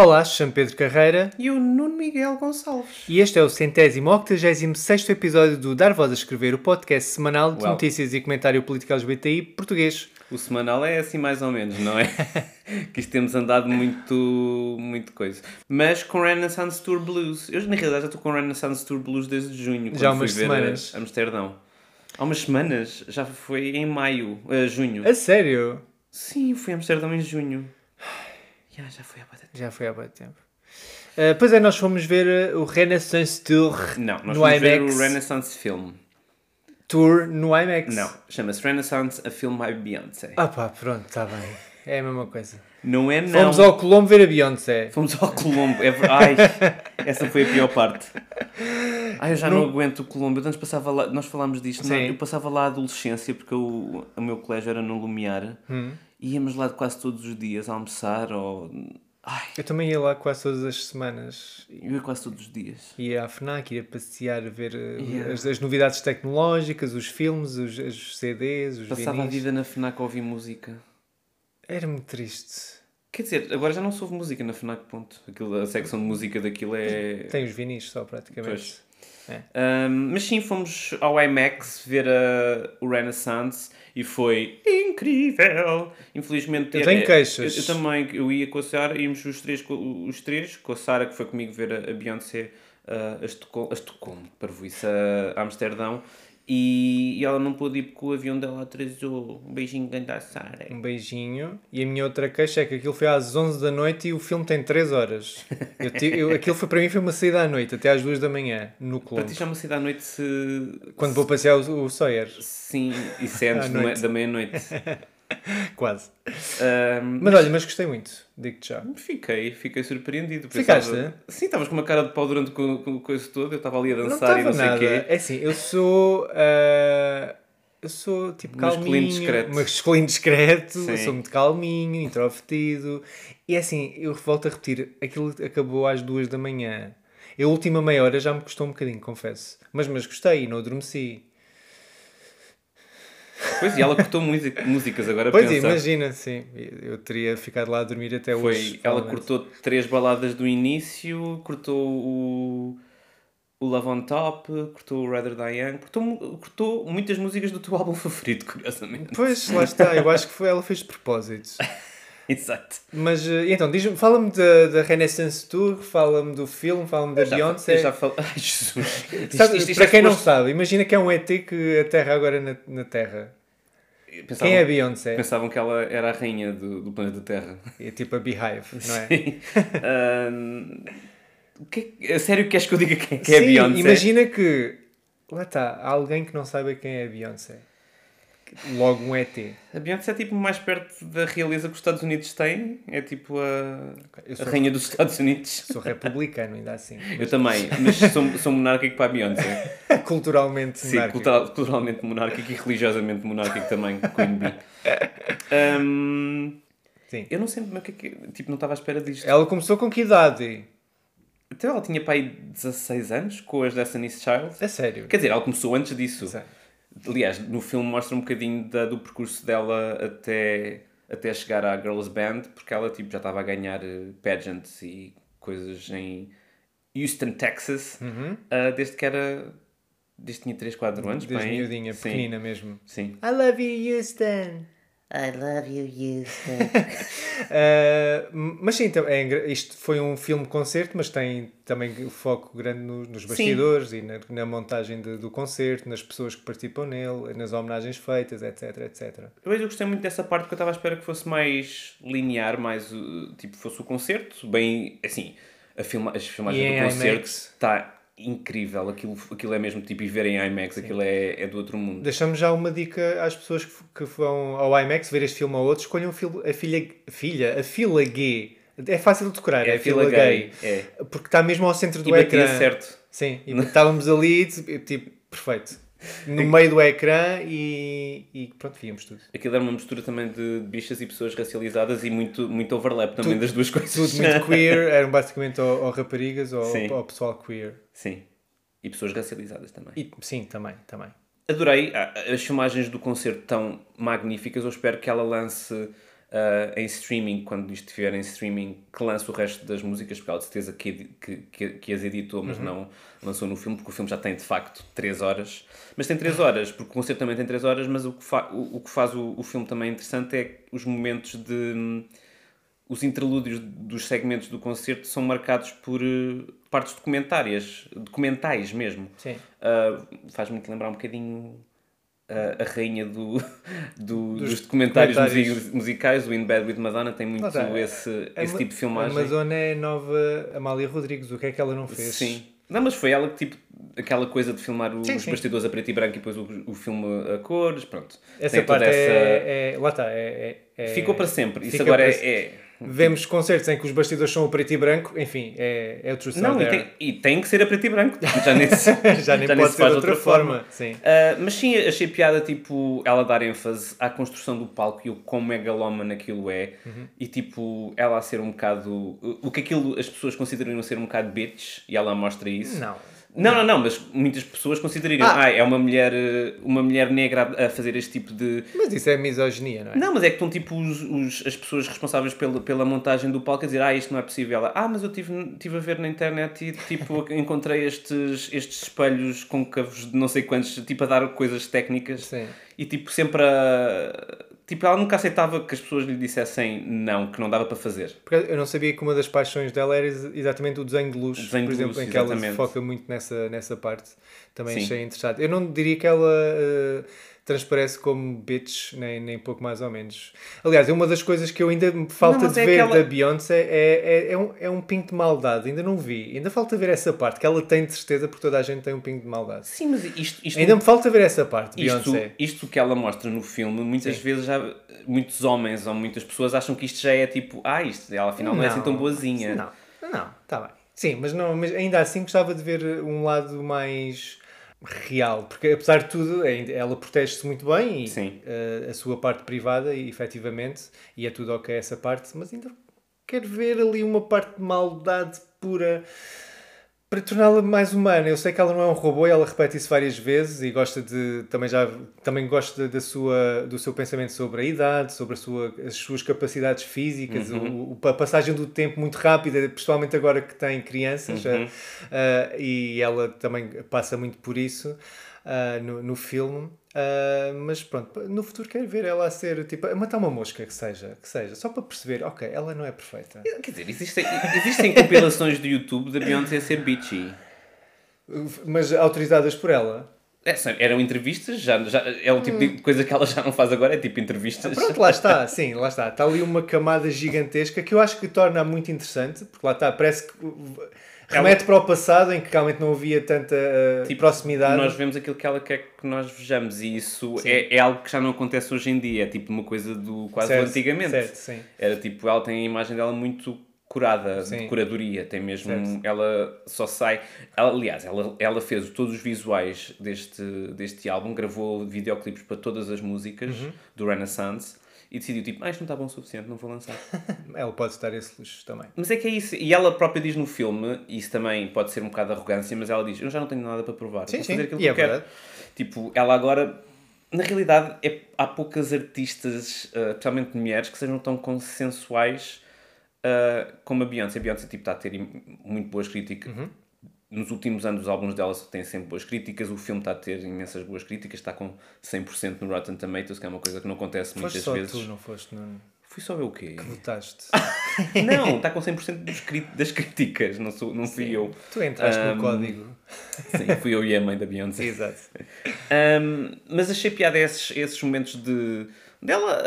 Olá, chamo Pedro Carreira E o Nuno Miguel Gonçalves. e este é o centésimo octagésimo sexto episódio do Dar Voz a Escrever, o podcast semanal de Uau. notícias e comentário político LGBTI português. O semanal é assim mais ou menos, não é? que isto temos andado muito, muito coisa. Mas com Renaissance Tour Blues. Eu na realidade já estou com Renaissance Tour Blues desde junho. Já há umas fui ver semanas. Amsterdão. Há umas semanas, já foi em maio, eh, junho. A sério? Sim, fui a Amsterdão em junho. Já, já foi há bastante Já foi há muito tempo. Ah, pois é, nós fomos ver uh, o Renaissance Tour Não, nós no fomos ver IMAX. o Renaissance Film. Tour no IMAX. Não, chama-se Renaissance A Film by Beyoncé. Ah pá, pronto, está bem. É a mesma coisa. Não é não. Fomos ao Colombo ver a Beyoncé. Fomos ao Colombo. É... ver- Ai, essa foi a pior parte. Ai, eu já não, aguento o Colombo. Eu antes passava lá, nós falámos disto, não é? Eu passava lá a adolescência porque eu, o meu colégio era no Lumiar. Hum. Íamos lá quase todos os dias a almoçar ou... Ai, Eu também ia lá quase todas as semanas. eu ia quase todos os dias. Ia à FNAC, ia passear, ver Yeah. as, as novidades tecnológicas, os filmes, os, os CDs, os Passava a vinis. vida na FNAC a ouvir música. Era muito triste. Quer dizer, agora já não se ouve música na FNAC, ponto. Aquilo, a secção de música daquilo é... Tem os vinis só, praticamente. Pois. Um, mas sim, fomos ao IMAX ver a- o Renaissance e foi incrível. Infelizmente, Eu tenho queixas. Eu, eu também, eu ia com a Sara, íamos os três, os três com a Sara, que foi comigo ver a, a Beyoncé uh, a Estocolmo, a Estocolmo, para isso, a Amsterdão. E, ela não pôde ir porque o avião dela atrasou. Um beijinho grande à Sara. Um beijinho. E a minha outra queixa é que aquilo foi às 11 da noite e o filme tem 3 horas. Eu, ti- eu- aquilo foi, para mim foi uma saída à noite, até às 2 da manhã, no Para clube. ti já é uma cidade à noite se. Quando vou passear o, o Sawyer. Sim, e se é antes da meia-noite. Quase. Um, Mas olha, mas gostei muito, digo-te já. Fiquei, fiquei surpreendido. Ficaste? Pensava- Sim, estavas com uma cara de pau durante o co- coisa toda. Eu estava ali a Não dançar e estava não sei o quê. É assim, eu sou. ah, eu sou tipo Masculino calminho, discreto. masculino discreto, Sim. sou muito calminho, introvertido. E é assim, eu volto a repetir, aquilo acabou às duas da manhã. A última meia hora já me custou um bocadinho, confesso. Mas, mas gostei, não adormeci. Pois, e ela cortou música- músicas agora. Pois pensa. imagina, sim. Eu teria ficado lá a dormir até Foi, hoje. ela provavelmente. cortou três baladas do início, cortou o, o Love on Top, cortou o Rather Young, cortou, cortou muitas músicas do teu álbum favorito, curiosamente. Pois, lá está. Eu acho que foi, ela fez de propósito. Exato. Mas, eh, então, diz-me, fala-me da, da Renaissance Tour, fala-me do filme, fala-me da Beyoncé. já falei. Ai, Jesus. Sabe, isto- isto para é quem não suposto- sabe, imagina que é um ET que aterra agora na, na Terra. Pensavam, Quem é a Beyoncé? Pensavam que ela era a rainha do, do planeta Terra. É tipo a Beehive, não é? Sim. Ahm, o que é- a sério queres que eu diga quem é que é a Sim, Beyoncé? imagina que lá está, há alguém que não saiba quem é a Beyoncé. Logo um ET. A Beyoncé é tipo mais perto da realeza que os Estados Unidos têm. É tipo a, a rainha dos Estados Unidos. sou republicano, ainda assim. Eu também, mas sou, sou monárquico para a Beyoncé. Culturalmente Sim, monárquico. cultural- culturalmente monárquico e religiosamente monárquico também, Queen Bee. Ahm, Sim. eu não sei que é que. Tipo, não estava à espera disto. Ela começou com que idade? Então ela tinha aí 16 anos com as Destiny's Child. É sério. Quer dizer, ela começou antes disso. Sei. Aliás, no filme mostra um bocadinho da- do percurso dela até, até chegar à Girls Band, porque ela tipo, já estava a ganhar eh, pageants e coisas em Houston, Texas, Uhum. ah, desde que era. Desde que tinha 3, 4 anos. Desde bem. miudinha, Sim, pequenina mesmo. Sim. I love you, Houston. I love you, Houston. Uh, mas sim, então, é isto foi um filme-concerto, mas tem também o foco grande no- nos bastidores e na, na montagem de- do concerto, nas pessoas que participam nele, nas homenagens feitas, etc, etc. Eu, eu gostei muito dessa parte porque eu estava à espera que fosse mais linear, mais uh, tipo, fosse o concerto, bem assim. A filma, as filmagens E do concerto está incrível. Aquilo, aquilo é mesmo tipo, e ver em IMAX, aquilo é, é do outro mundo. Deixamos já uma dica às pessoas que, que vão ao IMAX ver este filme ou outro, escolham a filha, filha, a fila G. É fácil de decorar, É a fila gay, é. Porque está mesmo ao centro do E ecrã. certo. Sim, e estávamos ali, tipo, perfeito. No meio do ecrã e, e pronto, víamos tudo. Aquilo era uma mistura também de bichas e pessoas racializadas e muito, muito overlap também das duas coisas. Tudo muito queer, eram basicamente ou, ou raparigas ou, Sim. ou pessoal queer. Sim. E pessoas racializadas também. E, sim, também, também. Adorei ah, as filmagens do concerto tão magníficas. Eu espero que ela lance ah, em streaming, quando isto estiver em streaming, que lance o resto das músicas, porque ela de certeza que, que, que, que as editou, mas não lançou no filme, porque o filme já tem de facto 3 horas. Mas tem 3 horas, porque o concerto também tem 3 horas, mas o que, o, o que faz o, o filme também interessante é os momentos de. Os interlúdios dos segmentos do concerto são marcados por eh, partes documentárias, documentais mesmo. Sim. Uh, Faz-me lembrar um bocadinho uh, a rainha do, do- dos, documentários, documentários. musi- musicais, o In Bed with Madonna, tem muito esse, A esse tipo de filmagem. A Madonna é nova Amália Rodrigues, o que é que ela não fez? Sim. Não, mas foi ela que, tipo, aquela coisa de filmar os Sim, sim. bastidores a preto e branco e depois o, o filme a cores, pronto. Essa Tem parte essa- é, é- Lá está, é, é- é- Ficou para sempre. Isso agora é... Vemos concertos em que os bastidores são a preto e branco, enfim, é, é o true Não, e tem, e tem que ser a preto e branco. Já nem se, Já nem se pode ser faz de outra forma. Sim. Ah, mas sim, achei piada, tipo, ela dar ênfase à construção do palco e o quão megalómano aquilo é. Uhum. E, tipo, ela a ser um bocado... O que aquilo as pessoas consideram ser um bocado bitch, e ela mostra isso. Não. Não, não, não, mas muitas pessoas considerariam, Ah. ah, é uma mulher, eh, uma mulher negra a fazer este tipo de... Mas isso é misoginia, não é? Não, mas é que estão tipo os, os- as pessoas responsáveis pela, pela montagem do palco a dizer ah, isto não é possível. Ela, ah, mas eu tive, tive a ver na internet e tipo encontrei estes, estes espelhos côncavos de não sei quantos, tipo a dar coisas técnicas. Sim. E tipo sempre a... Tipo, ela nunca aceitava que as pessoas lhe dissessem não, que não dava para fazer. Porque eu não sabia que uma das paixões dela era ex- exatamente o desenho de luz, desenho por de exemplo, luz, em que ela exatamente. se foca muito nessa, nessa parte. Também Sim. achei interessante. Eu não diria que ela eh, transparece como bitch, nem, nem pouco mais ou menos. Aliás, é uma das coisas que eu ainda me falta mas de é ver aquela- da Beyoncé é, é, é, um, é um pingo de maldade. Ainda não vi. Ainda falta ver essa parte, que ela tem de certeza, porque toda a gente tem um pingo de maldade. Sim, mas isto... isto Ainda me falta ver essa parte, Isto, Beyoncé. isto que ela mostra no filme, muitas Sim. vezes já muitos homens ou muitas pessoas acham que isto já é tipo, ah, isto, ela afinal não, é assim tão boazinha. Não, não, está bem. Sim, mas, não, mas ainda assim gostava de ver um lado mais real, porque apesar de tudo, ainda- ela protege-se muito bem e Sim. eh, a sua parte privada, e, efetivamente, e é tudo ok essa parte, mas ainda quero ver ali uma parte de maldade pura para torná-la mais humana. Eu sei que ela não é um robô e ela repete isso várias vezes e gosta de também já também gosta da sua do seu pensamento sobre a idade, sobre a sua, as suas capacidades físicas, o, o- a passagem do tempo muito rápida, principalmente agora que tem crianças, ah, ah, e ela também passa muito por isso ah, no, no filme. Ah, mas pronto, no futuro quero ver ela a ser tipo a matar uma mosca que seja, que seja, só para perceber, ok, ela não é perfeita. Quer dizer, existem, existem compilações do YouTube da Beyoncé a ser bitchy. Mas autorizadas por ela. É, eram entrevistas, já, já, é o tipo de coisa que ela já não faz agora, é tipo entrevistas. Pronto, lá está, sim, lá está. Está ali uma camada gigantesca que eu acho que torna muito interessante, porque lá está, parece que remete para o passado em que realmente não havia tanta uh, Tipo, proximidade. Nós vemos aquilo que ela quer que nós vejamos e isso é, é algo que já não acontece hoje em dia, é tipo uma coisa do quase Certo, do antigamente. certo, sim. Era tipo, ela tem a imagem dela muito curada, Sim. de curadoria, tem mesmo, Certo. ela só sai, ela, aliás, ela, ela fez todos os visuais deste, deste álbum, gravou videoclipes para todas as músicas Uhum. do Renaissance e decidiu tipo, ah, isto não está bom o suficiente, não vou lançar. Ela pode estar esse luxo também. Mas é que é isso. E ela própria diz no filme, isso também pode ser um bocado de arrogância, mas ela diz: Eu já não tenho nada para provar. Sim, vou sim. fazer aquilo E que é eu quero. verdade. Tipo, ela agora. Na realidade, é, há poucas artistas, uh, especialmente mulheres, que sejam tão consensuais uh, como a Beyoncé. A Beyoncé tipo, está a ter muito boas críticas. Uhum. Nos últimos anos, os álbuns dela têm sempre boas críticas. O filme está a ter imensas boas críticas. Está com 100% no Rotten Tomatoes, que é uma coisa que não acontece Foste muitas só vezes. tu, não foste? Não Fui só ver o quê? votaste. Não, está com 100% dos das críticas, não, sou, não fui eu. tu entraste Um, no código. Sim, fui eu e a mãe da Beyoncé. Exato. Um, mas achei piada esses, esses momentos de dela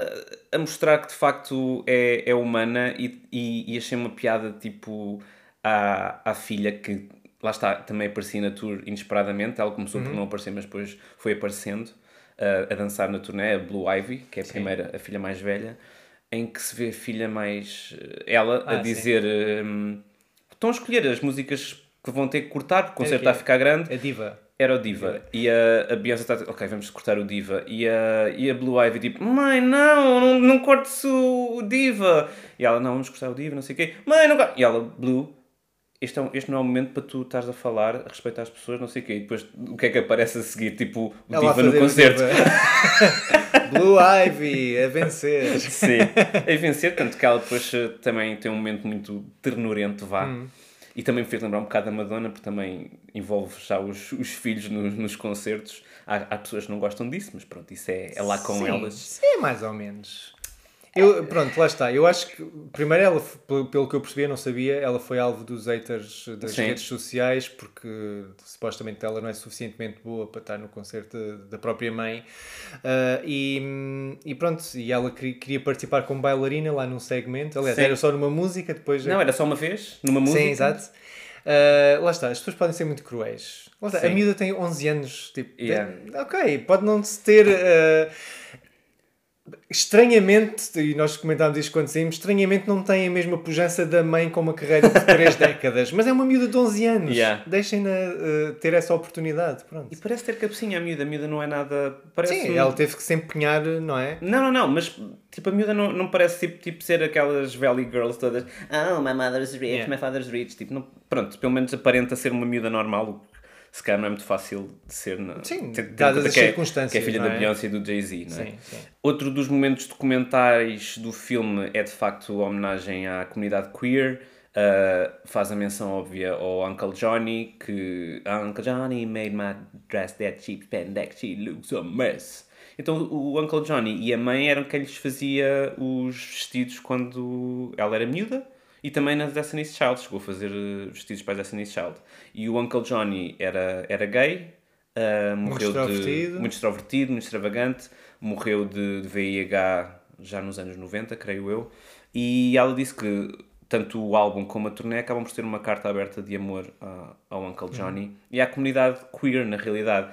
a mostrar que de facto é, é humana e, e, e achei uma piada tipo à, à filha que lá está, também aparecia na tour inesperadamente. Ela começou Uhum. por não aparecer, mas depois foi aparecendo uh, a dançar na turnê, a Blue Ivy, que é a primeira, a filha mais velha, em que se vê a filha mais. uh, ela Ah, a dizer. um, estão a escolher as músicas que vão ter que cortar, porque o concerto é- está a ficar grande. A diva. Era o Diva. E a, a Beyoncé está a dizer, ok, vamos cortar o Diva. E a, e a Blue Ivy tipo, mãe, não, não, não cortes o, o Diva. E ela, não, vamos cortar o Diva, não sei o quê. Mãe, não cortes. E ela, Blue, este, é um- este não é o momento para tu estares a falar, a respeitar as pessoas, não sei o quê. E depois, o que é que aparece a seguir? Tipo, o Ela Diva no concerto. Blue Ivy, a vencer. Sim, a vencer, tanto que ela depois eh, também tem um momento muito ternurento, vá. Hum. E também me fez lembrar um bocado da Madonna, porque também envolve já os, os filhos nos, nos concertos. Há, há pessoas que não gostam disso, mas pronto, isso é, é lá com Sim, elas. Sim, mais ou menos. Eu, pronto, lá está. Eu acho que, primeiro, ela, pelo, que eu percebi, eu não sabia, ela foi alvo dos haters das Sim. redes sociais porque supostamente ela não é suficientemente boa para estar no concerto da, da própria mãe. Ah, e, e pronto, e ela queria, participar como bailarina lá num segmento. Aliás, Sim. era só numa música, depois. Não, era só uma vez, numa música. Sim, exato. Uh, lá está, as pessoas podem ser muito cruéis. Está, a miúda tem 11 anos, tipo, Yeah. tem- ok, pode não se ter. uh, estranhamente, e nós comentámos isto quando saímos, estranhamente não tem a mesma pujança da mãe com uma carreira de 3 décadas, mas é uma miúda de 11 anos. Yeah. Deixem-na uh, ter essa oportunidade. Pronto. E parece ter cabecinha a miúda. A miúda não é nada... Parece Sim, um- ela teve que se empenhar, não é? Não, não, não, mas tipo, a miúda não, não parece tipo, tipo ser aquelas Valley Girls todas. Oh, my mother's rich, Yeah. my father's rich. Tipo, não, pronto, pelo menos aparenta ser uma miúda normal, se calhar não é muito fácil de ser. Não, Sim, em dadas as que é- circunstâncias, Que é filha não da é? Beyoncé e do Jay-Z, não é? Sim, sim. Outro dos momentos documentais do filme é de facto a homenagem à comunidade queer. Uh, faz a menção óbvia ao Uncle Johnny, que Uncle Johnny made my dress that cheap spandex, she looks a mess. Então o Uncle Johnny e a mãe eram quem lhes fazia os vestidos quando ela era miúda e também na Destiny's Child, chegou a fazer uh, vestidos para a Destiny's Child. E o Uncle Johnny era, era gay, uh, morreu extrovertido. de muito extrovertido, muito extravagante, morreu de, de VIH já nos anos 90, creio eu, e ela disse que tanto o álbum como a turnê acabam por ter uma carta aberta de amor a- ao Uncle Johnny e à comunidade queer, na realidade.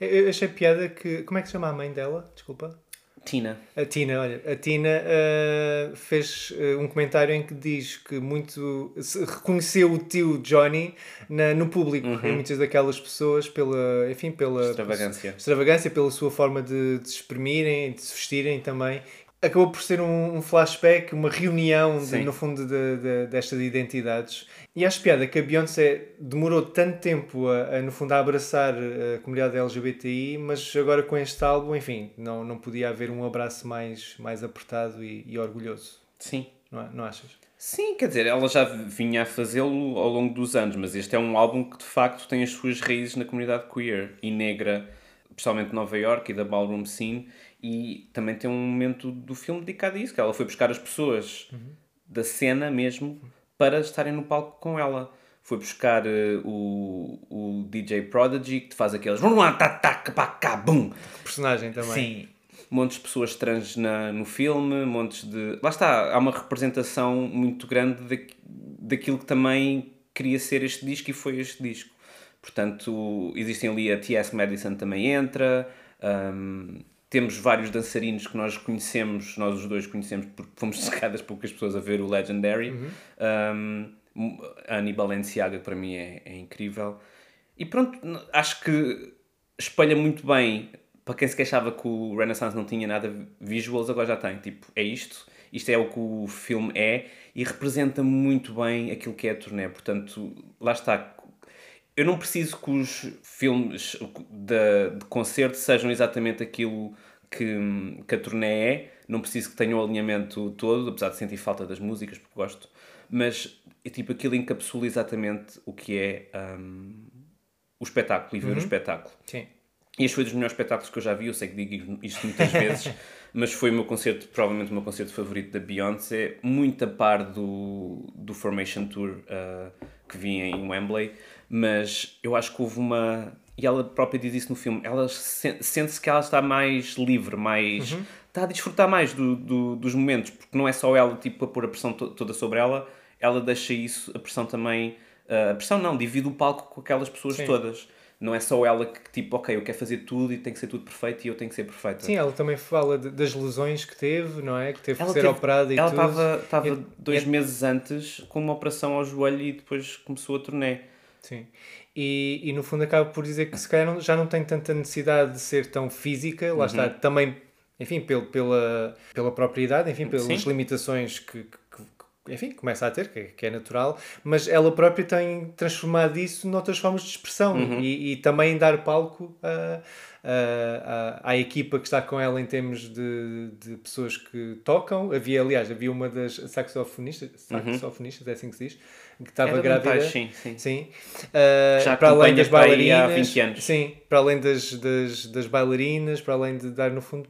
Eu achei piada que. Como é que se chama a mãe dela? Desculpa. Tina. A Tina, olha, a Tina uh, fez uh, um comentário em que diz que muito se reconheceu o tio Johnny na, no público, em muitas daquelas pessoas pela, enfim, pela Uhum. Extravagância. extravagância, pela sua forma de, de se exprimirem, de se vestirem também. Acabou por ser um, um flashback, uma reunião, de- no fundo, de, de- destas identidades. E acho piada que a Beyoncé demorou tanto tempo, a, a, no fundo, a abraçar a comunidade LGBTI, mas agora com este álbum, enfim, não, não podia haver um abraço mais, mais apertado e, e orgulhoso. Sim. Não, não achas? Sim, quer dizer, ela já vinha a fazê-lo ao longo dos anos, mas este é um álbum que de facto tem as suas raízes na comunidade queer e negra, especialmente de Nova York e da ballroom scene, e também tem um momento do filme dedicado a isso, que ela foi buscar as pessoas da cena mesmo para estarem no palco com ela. Foi buscar eh, o, o DJ Prodigy, que te faz aqueles... Personagem também. Sim. Montes de pessoas trans na, no filme, montes de. Lá está, há uma representação muito grande da, daquilo que também queria ser este disco e foi este disco. Portanto, existem ali a T.S. Madison também entra. hum, temos vários dançarinos que nós conhecemos, nós os dois conhecemos porque fomos secadas poucas pessoas a ver o Legendary. Um, a Annie Balenciaga, que para mim é, é incrível. E pronto, acho que espelha muito bem para quem se queixava que o Renaissance não tinha nada visuals, agora já tem. Tipo, é isto, isto é o que o filme é e representa muito bem aquilo que é a turnê. Portanto, lá está. Eu não preciso que os filmes de, de concerto sejam exatamente aquilo que, que a turnê é. Não preciso que tenham o alinhamento todo, apesar de sentir falta das músicas, porque gosto. Mas é tipo, aquilo encapsula exatamente o que é hum, o espetáculo e ver o espetáculo. Sim. E este foi dos melhores espetáculos que eu já vi, eu sei que digo isto muitas vezes, mas foi o meu concerto, provavelmente o meu concerto favorito da Beyoncé, muito a par do, do Formation Tour uh, que vi em Wembley, mas eu acho que houve uma. E ela própria diz isso no filme, ela sen- sente-se que ela está mais livre, mais. está a desfrutar mais do, do- dos momentos, porque não é só ela tipo, a pôr a pressão to- toda sobre ela, ela deixa isso, a pressão também Uh, a pressão não, divide o palco com aquelas pessoas Sim. todas. Não é só ela que, tipo, ok, eu quero fazer tudo e tem que ser tudo perfeito e eu tenho que ser perfeita. Sim, ela também fala de- das lesões que teve, não é? Que teve Ela que ser teve- operada e ela tudo. estava estava dois e- meses antes com uma operação ao joelho e depois começou a turnê. Sim. E, e no fundo acaba por dizer que se calhar já não tem tanta necessidade de ser tão física, Uhum. lá está, também, enfim, pel, pela, pela própria idade, enfim, pelas Sim. limitações que, enfim, começa a ter, que, que é natural, mas ela própria tem transformado isso noutras formas de expressão Uhum. e, e também dar palco a, a- a- à equipa que está com ela em termos de, de pessoas que tocam. Havia, aliás, havia uma das saxofonistas, saxofonistas, é assim que se diz, que estava grávida. metais, sim, sim. Sim. Uh, Já para além das aí há bailarinas. 20 anos. Sim, para além das, das, das bailarinas, para além de dar, no fundo,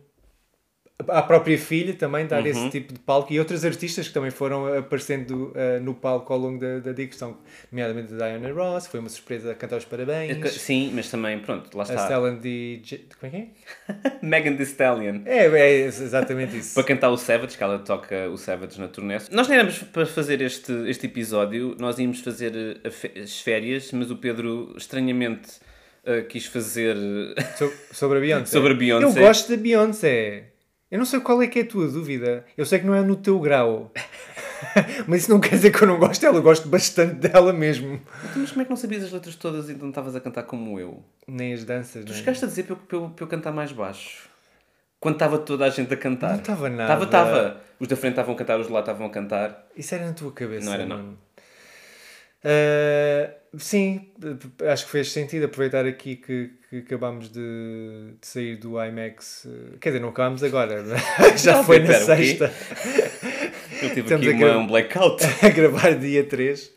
à própria filha também dar Uhum. esse tipo de palco e outros artistas que também foram aparecendo uh, no palco ao longo da, da digressão, nomeadamente a Diana Ross, foi uma surpresa a cantar os parabéns. Sim, mas também, pronto, lá A está. Stellan de. Como é que Megan Thee Stallion. é? É, é exatamente isso. Para cantar o Savage, que ela toca o Savage na turnê. Nós nem éramos para fazer este, este episódio, nós íamos fazer eh, a as férias, mas o Pedro estranhamente eh, quis fazer. So- sobre a Beyoncé. Sobre a Beyoncé. Eu gosto da Beyoncé. Eu não sei qual é que é a tua dúvida. Eu sei que não é no teu grau. Mas isso não quer dizer que eu não gosto dela. Eu gosto bastante dela mesmo. Mas como é que não sabias as letras todas e não estavas a cantar como eu? Nem as danças, Tu chegaste a dizer para eu, para eu- para eu cantar mais baixo. Quando estava toda a gente a cantar. Não estava nada. Estava, estava. Os da frente estavam a cantar, os de lá estavam a cantar. Isso era na tua cabeça. Não era, não. Ah, sim, acho que fez sentido aproveitar aqui que, que acabámos de, de sair do IMAX. eh, Quer dizer, não acabámos agora, já Não, foi na pera, sexta. Eu tive Estamos aqui a gra- uma, um blackout. a gravar dia 3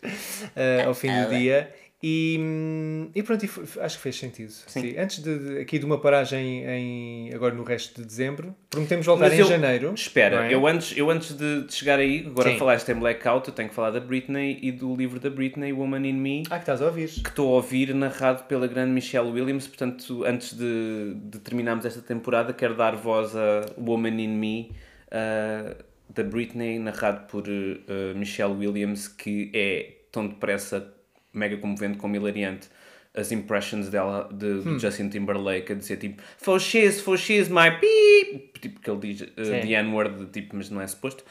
eh, ao fim do dia. E, hum, e pronto, acho que fez sentido. Sim. Antes de, de- aqui de uma paragem em, agora no resto de dezembro, prometemos voltar Mas em eu- janeiro. Espera, é? eu antes, eu antes de, de chegar aí, agora Sim. falar em blackout, eu tenho que falar da Britney e do livro da Britney, Woman in Me, Ah, que estás a ouvir. que estou a ouvir narrado pela grande Michelle Williams. Portanto, antes de, de terminarmos esta temporada, quero dar voz a Woman in Me, ah, da Britney, narrado por ah, Michelle Williams, que é tão depressa, mega comovente como hilariante. As impressions dela de, Hum. Justin Timberlake a dizer tipo For she's, for she's my beep Tipo que ele diz uh, the N-word, tipo, mas não é suposto.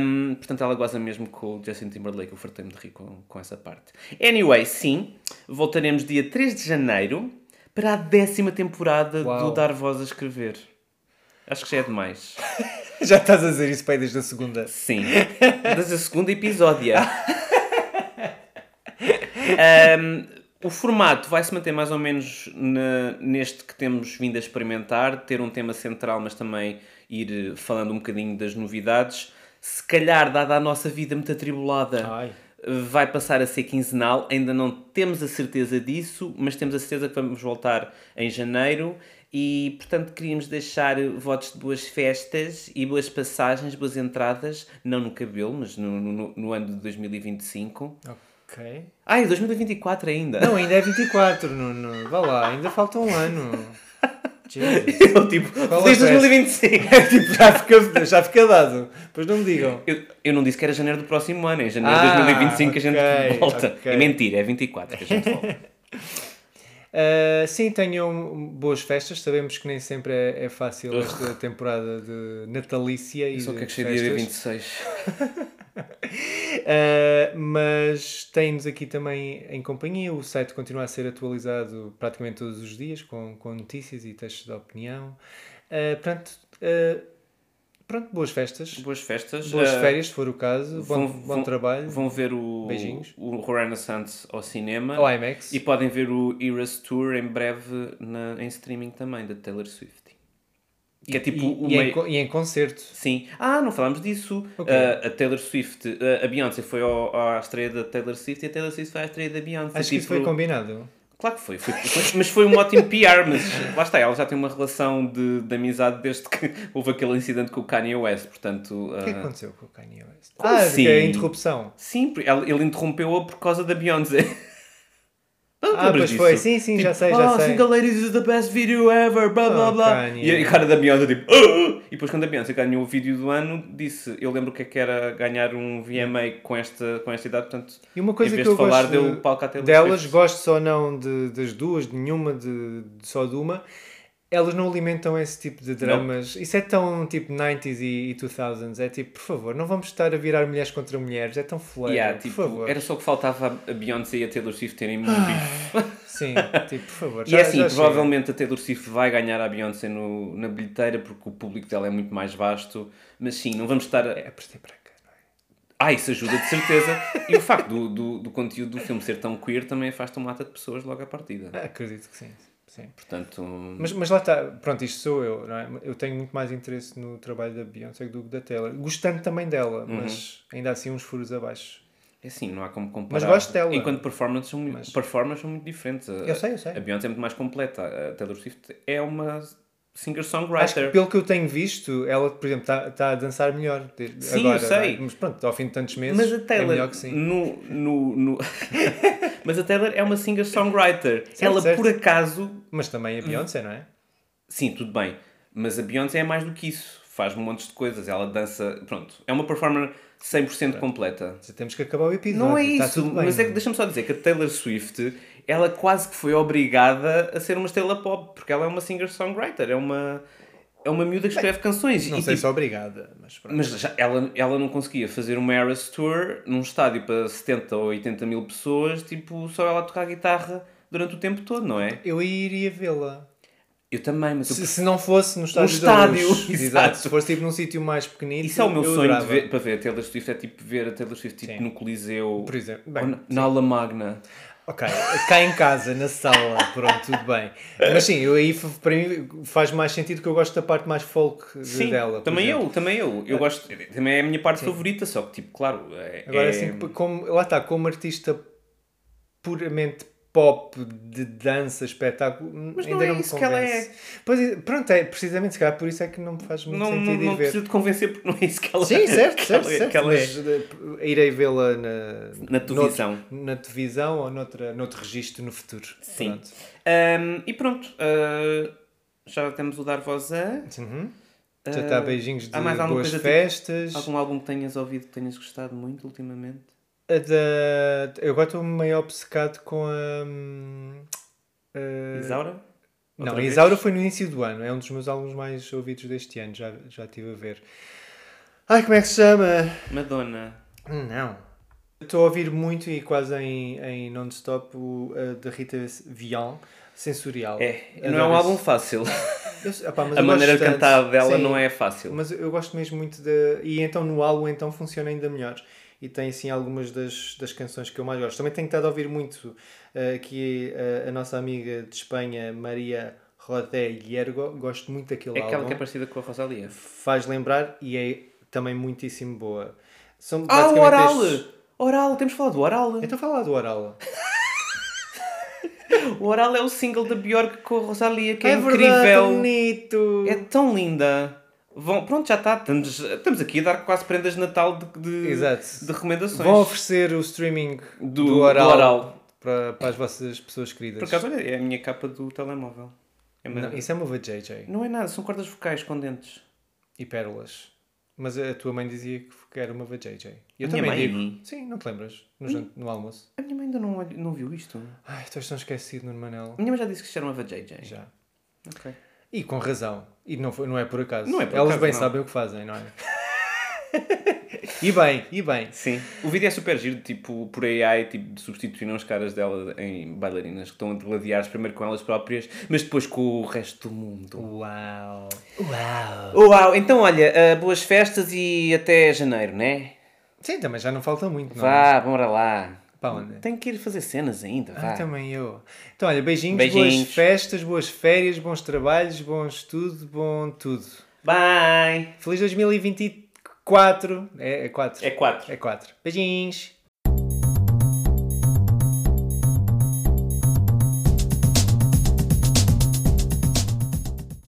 Um, portanto, ela goza mesmo com o Justin Timberlake. Eu fartei-me de rir com, com essa parte. Anyway, sim, voltaremos dia 3 de janeiro para a décima temporada Uau. do Dar Voz a Escrever. Acho que já é demais. Já estás a dizer isso pai desde a segunda. Sim. Desde a segunda episódio. Um, o formato vai se manter mais ou menos na- neste que temos vindo a experimentar, ter um tema central, mas também ir eh, falando um bocadinho das novidades. Se calhar, dada a nossa vida muito atribulada, Ai. vai passar a ser quinzenal. Ainda não temos a certeza disso, mas temos a certeza que vamos voltar em janeiro. E, portanto, queríamos deixar votos de boas festas e boas passagens, boas entradas, não no cabelo, mas no, no, no ano de 2025. Ok. Ai, 2024 ainda! Não, ainda é 24, Nuno. Vá lá, ainda falta um ano. Jesus. Eu, tipo, Qual feliz é a 2025! tipo, já fica, já fica dado. Pois não me digam. Eu, eu não disse que era janeiro do próximo ano, é janeiro Ah, de 2025 que a gente volta. ok. É mentira, é 24 que a gente volta. Uh, sim, tenham boas festas. Sabemos que nem sempre é, é fácil esta temporada de natalícia e Só que é que cheio dia festas. 26. Uh, mas tem-nos aqui também em companhia. O site continua a ser atualizado praticamente todos os dias com, com notícias e textos de opinião. Uh, pronto, uh, pronto, boas festas. Boas festas. Boas Ah, férias, se for o caso. Bom, vão- bom vão- trabalho. Vão ver o, Beijinhos. o Renaissance ao cinema. Ao IMAX. E podem ver o Eras Tour em breve na, em streaming também, da Taylor Swift. Que é tipo e, o e em, e em concerto. Sim. Ah, não falámos disso. Ok. Ah, a Taylor Swift, ah, a Beyoncé foi ao, à estreia da Taylor Swift e a Taylor Swift foi à estreia da Beyoncé. Acho que isso Tipo, foi combinado. Claro que foi, foi, mas foi um ótimo PR, mas lá está, ela já tem uma relação de, de amizade desde que houve aquele incidente com o Kanye West, portanto... O que é que ah, aconteceu com o Kanye West? Como ah, que é a interrupção. Sim, ele, ele interrompeu-a por causa da Beyoncé. Ah, lembras pois disso? foi. Sim, sim, já sei, já oh, sei." Single Ladies is the best video ever, blá blá Oh, blá. Kanye. E a cara da Beyoncé tipo. "Ah!" E depois quando a Beyoncé ganhou o vídeo do ano, disse, eu lembro o que é que era ganhar um VMA com esta, com esta idade, portanto, E uma coisa em vez que eu de falar, gosto deu palco à Taylor delas, gosto ou não de, das duas, de nenhuma, de, de só de uma, elas não alimentam esse tipo de dramas. Isso é tão tipo 90s e, e 2000s. É tipo, por favor, não vamos estar a virar mulheres contra mulheres. É tão fleiro, Yeah, por tipo, favor. era só que faltava a Beyoncé e a Taylor Swift terem um bife. Sim, tipo, por favor. E já- é assim, chega. provavelmente a Taylor Swift vai ganhar a Beyoncé no, na bilheteira porque o público dela é muito mais vasto. Mas sim, não vamos estar. A... É por ter branca, não é? Ah, isso ajuda de certeza. e o facto do, do, do conteúdo do filme ser tão queer também afasta uma mata de pessoas logo à partida. Ah, acredito que sim. Sim. Portanto, Mas, mas lá está, pronto, isto sou eu, não é? Eu tenho muito mais interesse no trabalho da Beyoncé do que da Taylor. Gostando também dela, Uhum. mas ainda assim uns furos abaixo. é assim, não há como comparar. Mas gosto dela. Enquanto performances são, muito- Mas- performances são muito diferentes. A, Eu sei, eu sei. A Beyoncé é muito mais completa. A Taylor Swift é uma singer-songwriter. pelo que eu tenho visto, ela, por exemplo, está tá a dançar melhor. Sim, agora, eu sei. não é? Mas pronto, ao fim de tantos meses, Mas a é Taylor, melhor que sim. no, no, no... mas a Taylor é uma singer-songwriter. Ela, certo. por acaso, Mas também a Beyoncé, não é? sim, tudo bem. Mas a Beyoncé é mais do que isso. Faz montes de coisas. Ela dança. Pronto. É uma performer 100% completa. Já temos que acabar o episódio. Não é Está isso. bem. mas é que deixa-me só dizer que a Taylor Swift, ela quase que foi obrigada a ser uma estrela pop. Porque ela é uma singer-songwriter. É uma. É uma miúda que escreve canções. Não E, sei tipo, se é obrigada, mas pronto. Mas já- ela, ela não conseguia fazer uma Eras Tour num estádio para 70 ou 80 mil pessoas, tipo, só ela a tocar guitarra durante o tempo todo, não é? Eu iria vê-la. Eu também, mas eu- Se, se não fosse no estádio, estádio, da Luz. exato. Exato. Se fosse tipo num sítio mais pequenito. isso é o meu eu sonho de ver, para ver a Taylor Swift, é tipo ver a Taylor Swift tipo, Sim. no Coliseu, Por exemplo. Bem, na, na aula magna. Ok, cá em casa, na sala, pronto, tudo bem. Mas sim, eu aí para mim faz mais sentido que eu gosto da parte mais folk de- Sim, dela. também exemplo. eu, também eu. Eu gosto, também é a minha parte favorita, só que tipo, claro, é, Agora é- assim, como, lá está, como artista puramente pop de dança, espetáculo, Mas não ainda é não me isso que ela convence. Pois, é, pronto, é precisamente, se calhar por isso é que não me faz muito não, não, sentido não ir ver. preciso de convencer porque não é isso que ela Sim, certo, que certo, certo. é. mas eh, irei vê-la na, Na televisão. noutro- na televisão ou noutra, noutro registro no futuro. Sim. Pronto. Ahm, e pronto, ah, já temos o Dar Voz a. Uhum. Já está, beijinhos de boas tipo, festas. Algum álbum que tenhas ouvido que tenhas gostado muito ultimamente? A da... Eu agora estou meio obcecado com a. hum, a- Isaura? Não, Outra a vez? Isaura foi no início do ano, é um dos meus álbuns mais ouvidos deste ano, já, já estive a ver. Ai, como é que se chama? Madonna. Não. Estou a ouvir muito e quase em, em non-stop o a da Rita Vian, Sensorial. É, não é um álbum fácil. Eu opá, A maneira de tanto. cantar dela Sim, não é fácil. Mas eu gosto mesmo muito de. E então no álbum então funciona ainda melhor. E tem assim algumas das, das canções que eu mais gosto. Também tenho estado a ouvir muito eh, aqui eh, a nossa amiga de Espanha, Maria Rodé Hiergo. Gosto muito daquele É aquela álbum. que é parecida com a Rosalia. Faz lembrar e é também muitíssimo boa. São Ah, o Oral! estes- Oral, temos falado do Oral. Então fala do Oral. O Oral é o single da Björk com a Rosalia, que é, verdade, incrível. bonito. É tão linda. Vão, pronto, já está. Estamos, estamos aqui a dar quase prendas de Natal de, de, Exato. de recomendações. Vão oferecer o streaming Do- do, do oral, Oral. Para, para as vossas pessoas queridas. Por acaso, olha, é a minha capa do telemóvel. É Não, maravilhoso. isso é uma VJJ não é nada, são cordas vocais com dentes. e pérolas. Mas a tua mãe dizia que era uma VJJ. Eu A também minha mãe? digo. Sim, não te lembras? No, jan- no almoço. A minha mãe ainda não, não viu isto. Ai, estás tão esquecido, Nuno Manel. A minha mãe já disse que isto era uma VJJ. Já. Ok. E com razão. E não, foi, não é por acaso. Não é por Elas acaso, bem não. sabem o que fazem, não é? e bem, e bem. Sim. O vídeo é super giro, tipo, por AI, tipo, substituíram as caras dela em bailarinas que estão a gladiar primeiro com elas próprias, mas depois com o resto do mundo. Uau. Uau, então olha, ah, boas festas e até janeiro, né? Sim, também já não falta muito, não é? Vá, bora lá. Para onde? Tenho que ir fazer cenas ainda. Ah, também eu. Então, olha, beijinhos, Beijinhos. boas festas, boas férias, bons trabalhos, bons tudo, bom tudo. Bye! Feliz 2024. É 4. É 4. É 4. Beijinhos.